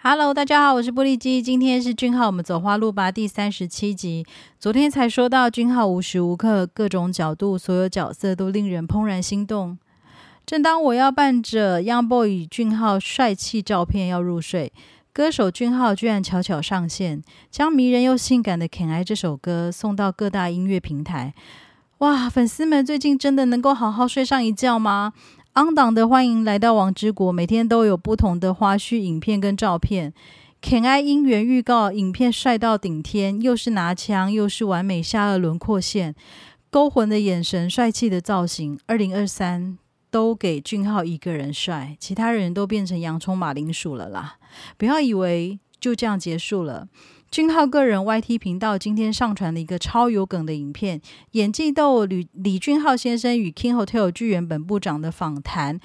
Hello，大家好，我是玻璃基。今天是俊浩，我们走花路吧第三十七集。昨天才说到俊浩无时无刻各种角度、所有角色都令人怦然心动。正当我要伴着 Young Boy 俊浩帅气照片要入睡，歌手俊浩居然悄悄上线，将迷人又性感的《Can I》这首歌送到各大音乐平台。哇，粉丝们最近真的能够好好睡上一觉吗？昂党的欢迎来到王之国，每天都有不同的花絮影片跟照片。Can I 音源预告影片帅到顶天，又是拿枪，又是完美下颚轮廓线，勾魂的眼神，帅气的造型。二零二三都给俊浩一个人帅，其他人都变成洋葱马铃薯了啦！不要以为就这样结束了。俊浩个人 YT 频道今天上传了一个超有梗的影片，演技逗李李俊浩先生与 King Hotel 剧原本部长的访谈，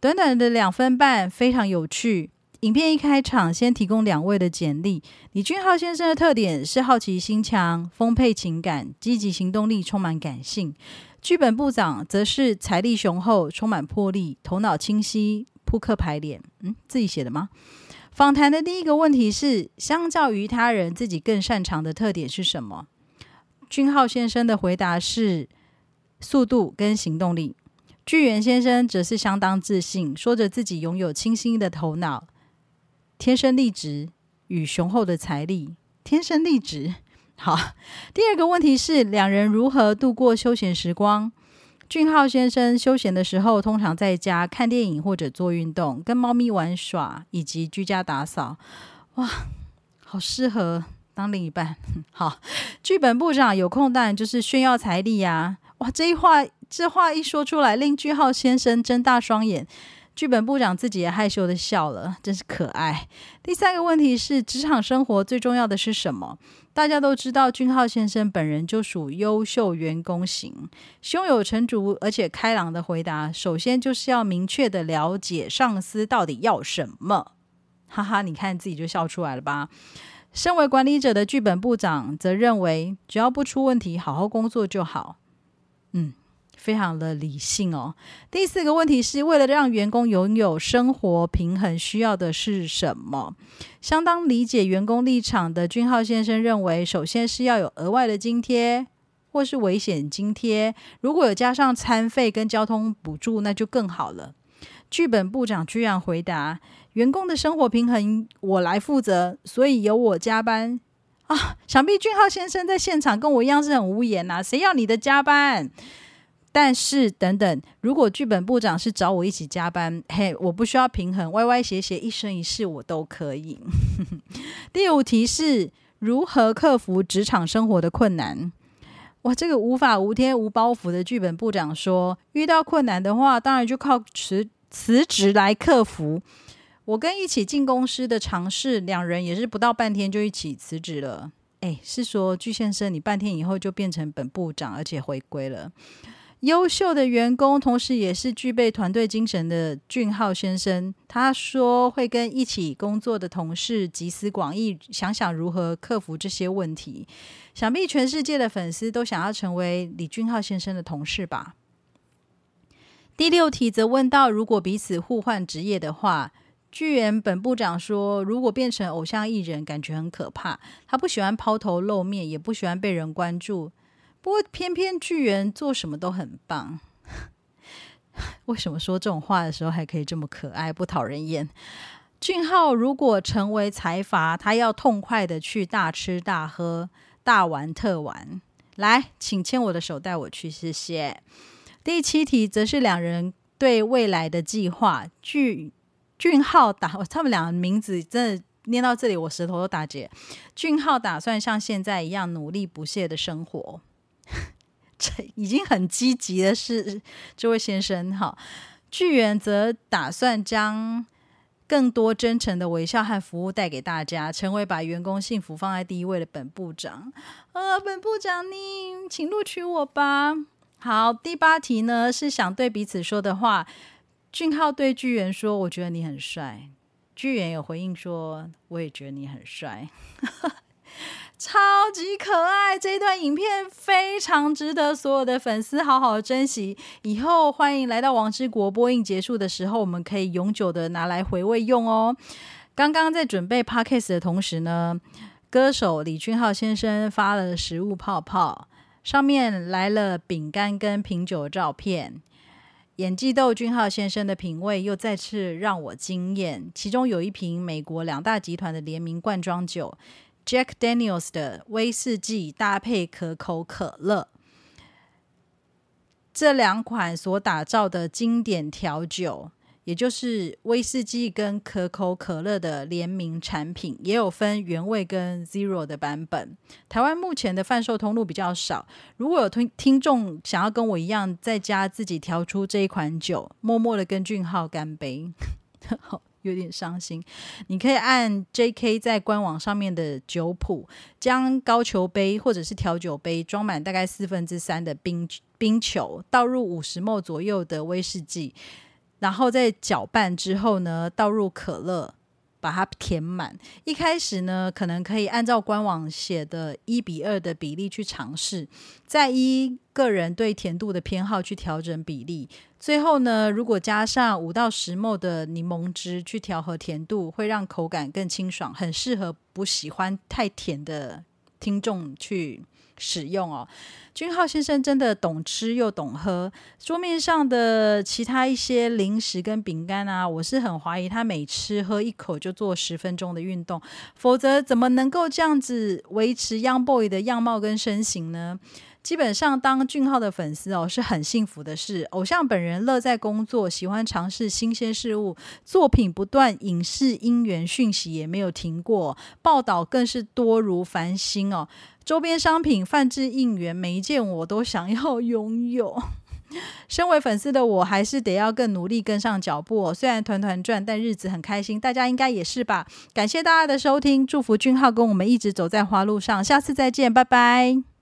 短短的两分半，非常有趣。影片一开场，先提供两位的简历。李俊浩先生的特点是好奇心强、丰沛情感、积极行动力、充满感性。剧本部长则是财力雄厚、充满魄力、头脑清晰、扑克牌脸。嗯，自己写的吗？访谈的第一个问题是：相较于他人，自己更擅长的特点是什么？俊浩先生的回答是速度跟行动力。巨源先生则是相当自信，说着自己拥有清新的头脑、天生丽质与雄厚的财力。天生丽质，好。第二个问题是：两人如何度过休闲时光？俊浩先生休闲的时候，通常在家看电影或者做运动，跟猫咪玩耍，以及居家打扫。哇，好适合当另一半。好，剧本部长有空当然就是炫耀财力呀。哇，这一话这话一说出来，令俊浩先生睁大双眼。剧本部长自己也害羞的笑了，真是可爱。第三个问题是，职场生活最重要的是什么？大家都知道，俊浩先生本人就属优秀员工型，胸有成竹而且开朗的回答。首先就是要明确的了解上司到底要什么。哈哈，你看自己就笑出来了吧？身为管理者的剧本部长则认为，只要不出问题，好好工作就好。嗯。非常的理性哦。第四个问题是为了让员工拥有生活平衡，需要的是什么？相当理解员工立场的俊浩先生认为，首先是要有额外的津贴或是危险津贴，如果有加上餐费跟交通补助，那就更好了。剧本部长居然回答：员工的生活平衡我来负责，所以由我加班啊！想必俊浩先生在现场跟我一样是很无言呐，谁要你的加班？但是等等，如果剧本部长是找我一起加班，嘿，我不需要平衡，歪歪斜斜，一生一世我都可以。第五题是如何克服职场生活的困难？哇，这个无法无天无包袱的剧本部长说，遇到困难的话，当然就靠辞辞职来克服。我跟一起进公司的尝试，两人也是不到半天就一起辞职了。哎，是说巨先生，你半天以后就变成本部长，而且回归了。优秀的员工，同时也是具备团队精神的俊浩先生，他说会跟一起工作的同事集思广益，想想如何克服这些问题。想必全世界的粉丝都想要成为李俊浩先生的同事吧。第六题则问到，如果彼此互换职业的话，剧原本部长说，如果变成偶像艺人，感觉很可怕。他不喜欢抛头露面，也不喜欢被人关注。不过，偏偏巨人做什么都很棒。为什么说这种话的时候还可以这么可爱，不讨人厌？俊浩如果成为财阀，他要痛快的去大吃大喝、大玩特玩。来，请牵我的手，带我去，谢谢。第七题则是两人对未来的计划。俊俊浩打，他们两个名字真的念到这里，我舌头都打结。俊浩打算像现在一样努力不懈的生活。这已经很积极的是这位先生哈，巨源则打算将更多真诚的微笑和服务带给大家，成为把员工幸福放在第一位的本部长。呃，本部长，你请录取我吧。好，第八题呢是想对彼此说的话。俊浩对巨源说：“我觉得你很帅。”巨源有回应说：“我也觉得你很帅。”超级可爱，这一段影片非常值得所有的粉丝好好珍惜。以后欢迎来到王之国播映结束的时候，我们可以永久的拿来回味用哦。刚刚在准备 podcast 的同时呢，歌手李俊浩先生发了食物泡泡，上面来了饼干跟品酒照片。演技豆俊浩先生的品味又再次让我惊艳，其中有一瓶美国两大集团的联名罐装酒 Jack Daniels 的威士忌搭配可口可乐，这两款所打造的经典调酒。也就是威士忌跟可口可乐的联名产品，也有分原味跟 Zero 的版本。台湾目前的贩售通路比较少，如果有听听众想要跟我一样在家自己调出这一款酒，默默的跟俊浩干杯，有点伤心。你可以按 JK 在官网上面的酒谱，将高球杯或者是调酒杯装满大概四分之三的冰冰球，倒入五十沫左右的威士忌。然后再搅拌之后呢，倒入可乐，把它填满。一开始呢，可能可以按照官网写的一比二的比例去尝试，再依个人对甜度的偏好去调整比例。最后呢，如果加上五到十沫的柠檬汁去调和甜度，会让口感更清爽，很适合不喜欢太甜的听众去。使用哦，君浩先生真的懂吃又懂喝。桌面上的其他一些零食跟饼干啊，我是很怀疑他每吃喝一口就做十分钟的运动，否则怎么能够这样子维持 Young Boy 的样貌跟身形呢？基本上当俊浩的粉丝哦是很幸福的事。偶像本人乐在工作，喜欢尝试新鲜事物，作品不断，影视姻缘讯息也没有停过，报道更是多如繁星哦。周边商品泛制应援，每一件我都想要拥有。身为粉丝的我，还是得要更努力跟上脚步。虽然团团转，但日子很开心。大家应该也是吧？感谢大家的收听，祝福俊浩跟我们一直走在花路上。下次再见，拜拜。